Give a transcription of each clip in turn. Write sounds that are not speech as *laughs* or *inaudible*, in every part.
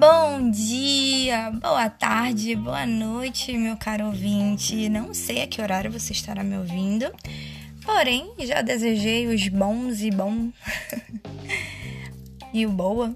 Bom dia, boa tarde, boa noite, meu caro ouvinte. Não sei a que horário você estará me ouvindo, porém já desejei os bons e bom *laughs* e o boa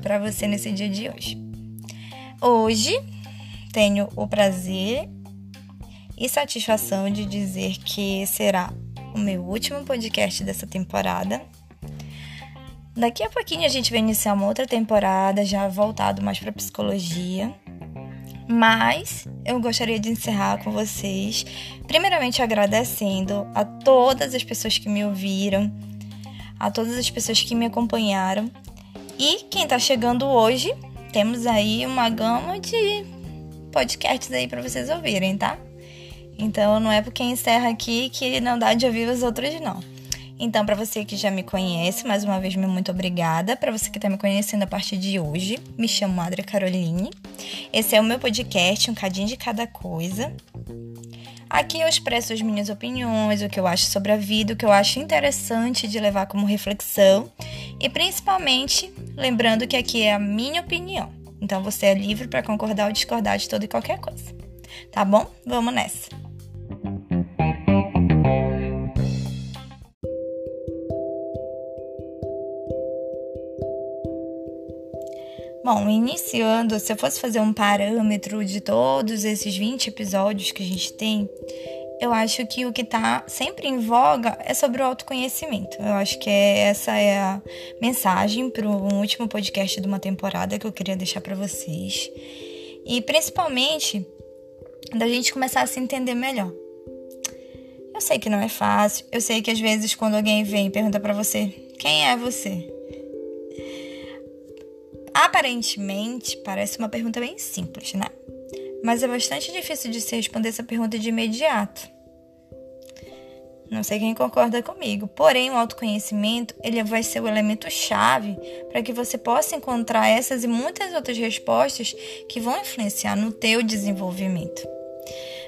para você nesse dia de hoje. Hoje tenho o prazer e satisfação de dizer que será o meu último podcast dessa temporada. Daqui a pouquinho a gente vai iniciar uma outra temporada, já voltado mais para psicologia. Mas eu gostaria de encerrar com vocês, primeiramente agradecendo a todas as pessoas que me ouviram, a todas as pessoas que me acompanharam. E quem está chegando hoje, temos aí uma gama de podcasts aí para vocês ouvirem, tá? Então não é porque encerra aqui que não dá de ouvir os outros, não. Então, para você que já me conhece, mais uma vez, muito obrigada. Para você que está me conhecendo a partir de hoje, me chamo Adria Caroline. Esse é o meu podcast, um cadinho de cada coisa. Aqui eu expresso as minhas opiniões, o que eu acho sobre a vida, o que eu acho interessante de levar como reflexão e principalmente lembrando que aqui é a minha opinião. Então você é livre para concordar ou discordar de toda e qualquer coisa. Tá bom? Vamos nessa. Iniciando, se eu fosse fazer um parâmetro de todos esses 20 episódios que a gente tem, eu acho que o que está sempre em voga é sobre o autoconhecimento. Eu acho que é, essa é a mensagem para o último podcast de uma temporada que eu queria deixar para vocês. E principalmente da gente começar a se entender melhor. Eu sei que não é fácil, eu sei que às vezes quando alguém vem e pergunta para você: "Quem é você?" Aparentemente, parece uma pergunta bem simples, né? Mas é bastante difícil de se responder essa pergunta de imediato. Não sei quem concorda comigo, porém o autoconhecimento ele vai ser o elemento chave para que você possa encontrar essas e muitas outras respostas que vão influenciar no teu desenvolvimento.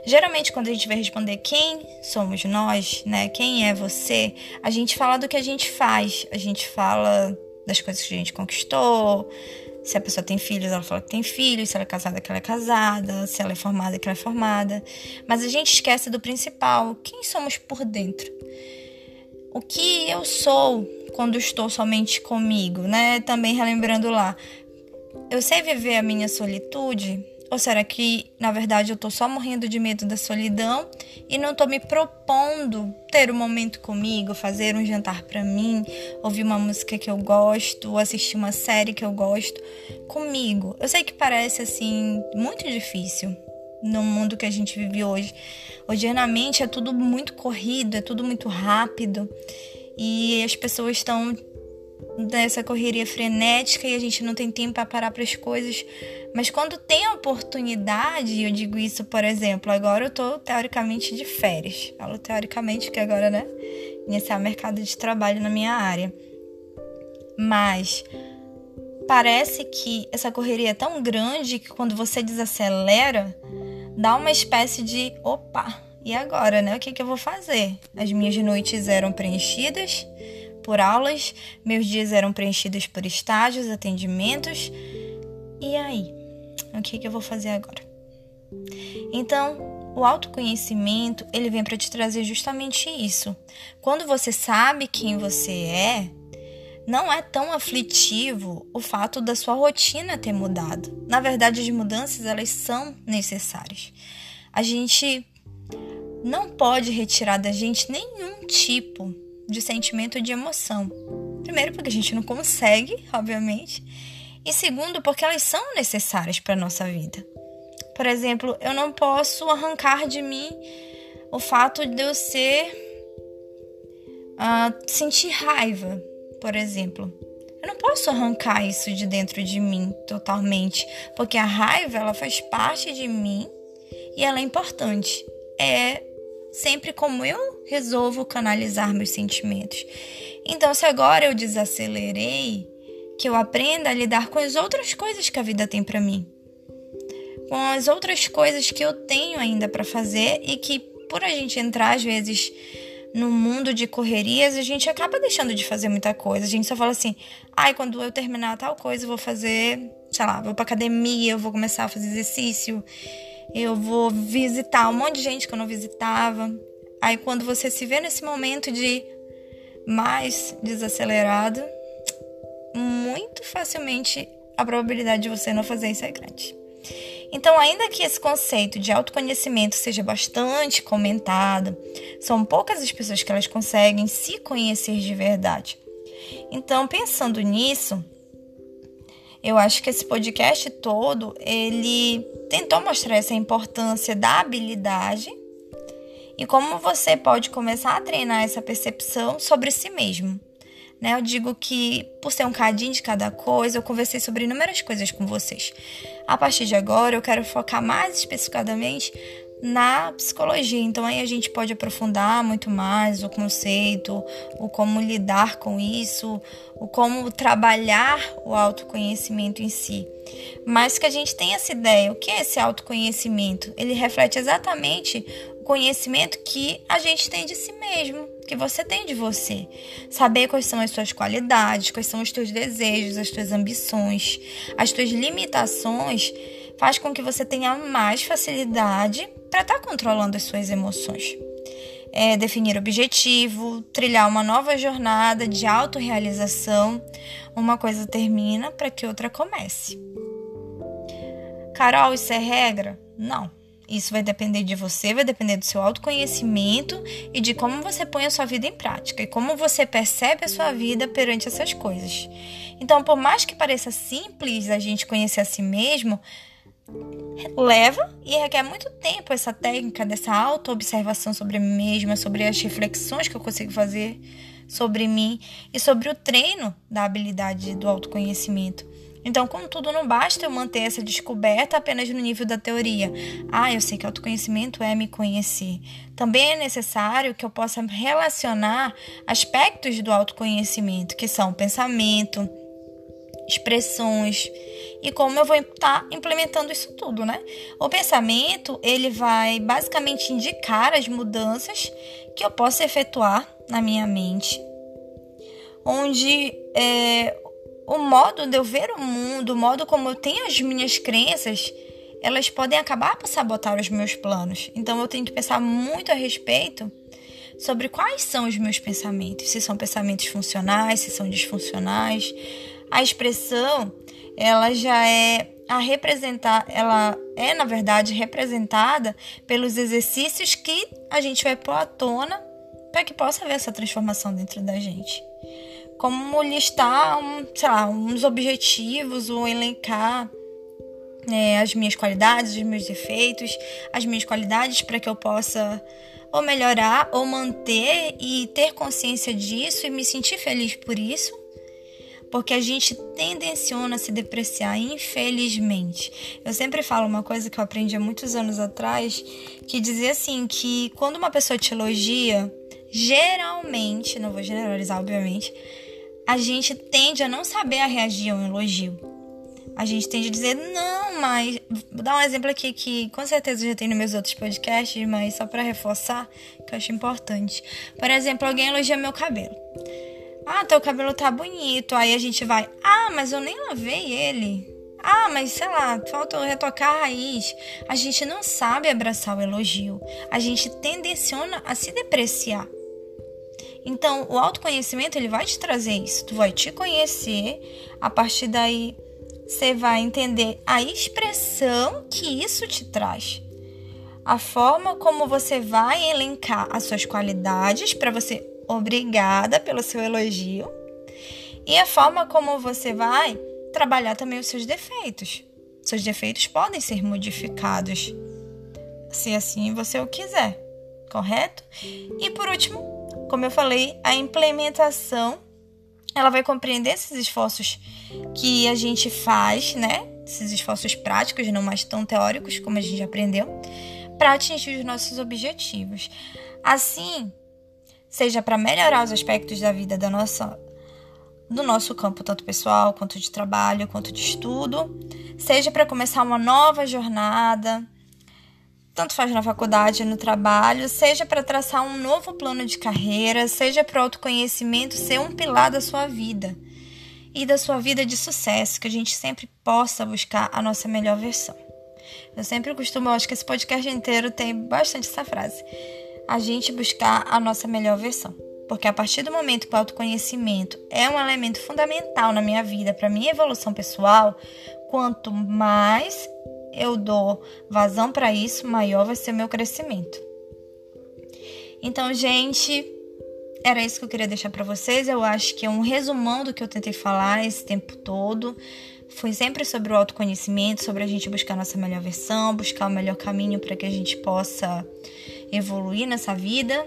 Geralmente quando a gente vai responder quem somos nós, né, quem é você, a gente fala do que a gente faz, a gente fala das coisas que a gente conquistou. Se a pessoa tem filhos, ela fala que tem filhos. Se ela é casada, que ela é casada. Se ela é formada, que ela é formada. Mas a gente esquece do principal: quem somos por dentro? O que eu sou quando estou somente comigo, né? Também relembrando lá. Eu sei viver a minha solitude ou será que, na verdade, eu tô só morrendo de medo da solidão e não tô me propondo ter um momento comigo, fazer um jantar para mim, ouvir uma música que eu gosto, assistir uma série que eu gosto comigo? Eu sei que parece assim muito difícil no mundo que a gente vive hoje. Hoje, na mente, é tudo muito corrido, é tudo muito rápido e as pessoas estão dessa correria frenética e a gente não tem tempo para parar para as coisas. Mas quando tem a oportunidade, eu digo isso, por exemplo, agora eu tô teoricamente de férias. Falo teoricamente que agora, né, iniciar o mercado de trabalho na minha área. Mas parece que essa correria é tão grande que quando você desacelera, dá uma espécie de opa, e agora, né? O que, que eu vou fazer? As minhas noites eram preenchidas por aulas, meus dias eram preenchidos por estágios, atendimentos. E aí? O que, que eu vou fazer agora? Então, o autoconhecimento, ele vem para te trazer justamente isso. Quando você sabe quem você é, não é tão aflitivo o fato da sua rotina ter mudado. Na verdade, as mudanças elas são necessárias. A gente não pode retirar da gente nenhum tipo de sentimento de emoção. Primeiro, porque a gente não consegue, obviamente, e segundo, porque elas são necessárias para a nossa vida. Por exemplo, eu não posso arrancar de mim o fato de eu ser. Uh, sentir raiva, por exemplo. Eu não posso arrancar isso de dentro de mim totalmente, porque a raiva ela faz parte de mim e ela é importante. É sempre como eu resolvo canalizar meus sentimentos. Então, se agora eu desacelerei, que eu aprenda a lidar com as outras coisas que a vida tem para mim, com as outras coisas que eu tenho ainda para fazer e que por a gente entrar às vezes no mundo de correrias, a gente acaba deixando de fazer muita coisa. A gente só fala assim: ai, quando eu terminar tal coisa, eu vou fazer, sei lá, vou pra academia, eu vou começar a fazer exercício, eu vou visitar um monte de gente que eu não visitava. Aí, quando você se vê nesse momento de mais desacelerado, muito facilmente a probabilidade de você não fazer isso é grande. Então, ainda que esse conceito de autoconhecimento seja bastante comentado, são poucas as pessoas que elas conseguem se conhecer de verdade. Então, pensando nisso, eu acho que esse podcast todo, ele tentou mostrar essa importância da habilidade e como você pode começar a treinar essa percepção sobre si mesmo. Né? Eu digo que, por ser um cadinho de cada coisa, eu conversei sobre inúmeras coisas com vocês. A partir de agora, eu quero focar mais especificadamente na psicologia. Então aí a gente pode aprofundar muito mais o conceito, o como lidar com isso, o como trabalhar o autoconhecimento em si. Mas que a gente tenha essa ideia, o que é esse autoconhecimento? Ele reflete exatamente conhecimento que a gente tem de si mesmo, que você tem de você. Saber quais são as suas qualidades, quais são os teus desejos, as tuas ambições, as tuas limitações, faz com que você tenha mais facilidade para estar tá controlando as suas emoções. É definir objetivo, trilhar uma nova jornada de autorrealização. Uma coisa termina para que outra comece. Carol, isso é regra? Não. Isso vai depender de você, vai depender do seu autoconhecimento e de como você põe a sua vida em prática e como você percebe a sua vida perante essas coisas. Então, por mais que pareça simples a gente conhecer a si mesmo, leva e requer muito tempo essa técnica dessa auto-observação sobre mim mesma, sobre as reflexões que eu consigo fazer sobre mim e sobre o treino da habilidade do autoconhecimento. Então, contudo, não basta eu manter essa descoberta apenas no nível da teoria. Ah, eu sei que autoconhecimento é me conhecer. Também é necessário que eu possa relacionar aspectos do autoconhecimento, que são pensamento, expressões e como eu vou estar tá implementando isso tudo, né? O pensamento, ele vai basicamente indicar as mudanças que eu posso efetuar na minha mente, onde é, o modo de eu ver o mundo, o modo como eu tenho as minhas crenças, elas podem acabar por sabotar os meus planos. Então eu tenho que pensar muito a respeito sobre quais são os meus pensamentos, se são pensamentos funcionais, se são disfuncionais. A expressão ela já é a representar, ela é na verdade representada pelos exercícios que a gente vai pôr à tona para que possa haver essa transformação dentro da gente. Como listar, um, sei lá, uns objetivos ou elencar é, as minhas qualidades, os meus defeitos, as minhas qualidades para que eu possa ou melhorar ou manter e ter consciência disso e me sentir feliz por isso porque a gente tendenciona a se depreciar, infelizmente. Eu sempre falo uma coisa que eu aprendi há muitos anos atrás, que dizia assim, que quando uma pessoa te elogia, geralmente, não vou generalizar, obviamente, a gente tende a não saber a reagir a um elogio. A gente tende a dizer, não, mas. Vou dar um exemplo aqui que com certeza já tem nos meus outros podcasts, mas só para reforçar, que eu acho importante. Por exemplo, alguém elogia meu cabelo. Ah, teu cabelo tá bonito. Aí a gente vai. Ah, mas eu nem lavei ele. Ah, mas sei lá, falta retocar a raiz. A gente não sabe abraçar o elogio. A gente tendenciona a se depreciar. Então, o autoconhecimento ele vai te trazer isso. Tu vai te conhecer, a partir daí você vai entender a expressão que isso te traz. A forma como você vai elencar as suas qualidades para você obrigada pelo seu elogio e a forma como você vai trabalhar também os seus defeitos. Seus defeitos podem ser modificados se assim você o quiser, correto? E por último, como eu falei, a implementação ela vai compreender esses esforços que a gente faz, né? Esses esforços práticos, não mais tão teóricos como a gente aprendeu, para atingir os nossos objetivos. Assim, seja para melhorar os aspectos da vida da nossa do nosso campo, tanto pessoal, quanto de trabalho, quanto de estudo, seja para começar uma nova jornada, tanto faz na faculdade, no trabalho, seja para traçar um novo plano de carreira, seja para autoconhecimento ser um pilar da sua vida e da sua vida de sucesso, que a gente sempre possa buscar a nossa melhor versão. Eu sempre costumo, acho que esse podcast inteiro tem bastante essa frase. A gente buscar a nossa melhor versão. Porque a partir do momento que o autoconhecimento é um elemento fundamental na minha vida, para minha evolução pessoal, quanto mais eu dou vazão para isso, maior vai ser o meu crescimento. Então, gente, era isso que eu queria deixar para vocês. Eu acho que é um resumão do que eu tentei falar esse tempo todo. Foi sempre sobre o autoconhecimento, sobre a gente buscar a nossa melhor versão, buscar o melhor caminho para que a gente possa evoluir nessa vida.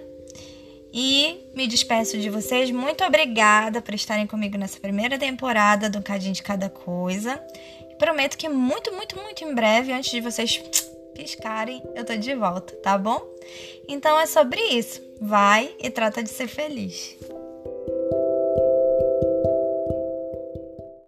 E me despeço de vocês. Muito obrigada por estarem comigo nessa primeira temporada do Cadinho de Cada Coisa. Prometo que muito, muito, muito em breve, antes de vocês piscarem, eu tô de volta, tá bom? Então é sobre isso. Vai e trata de ser feliz.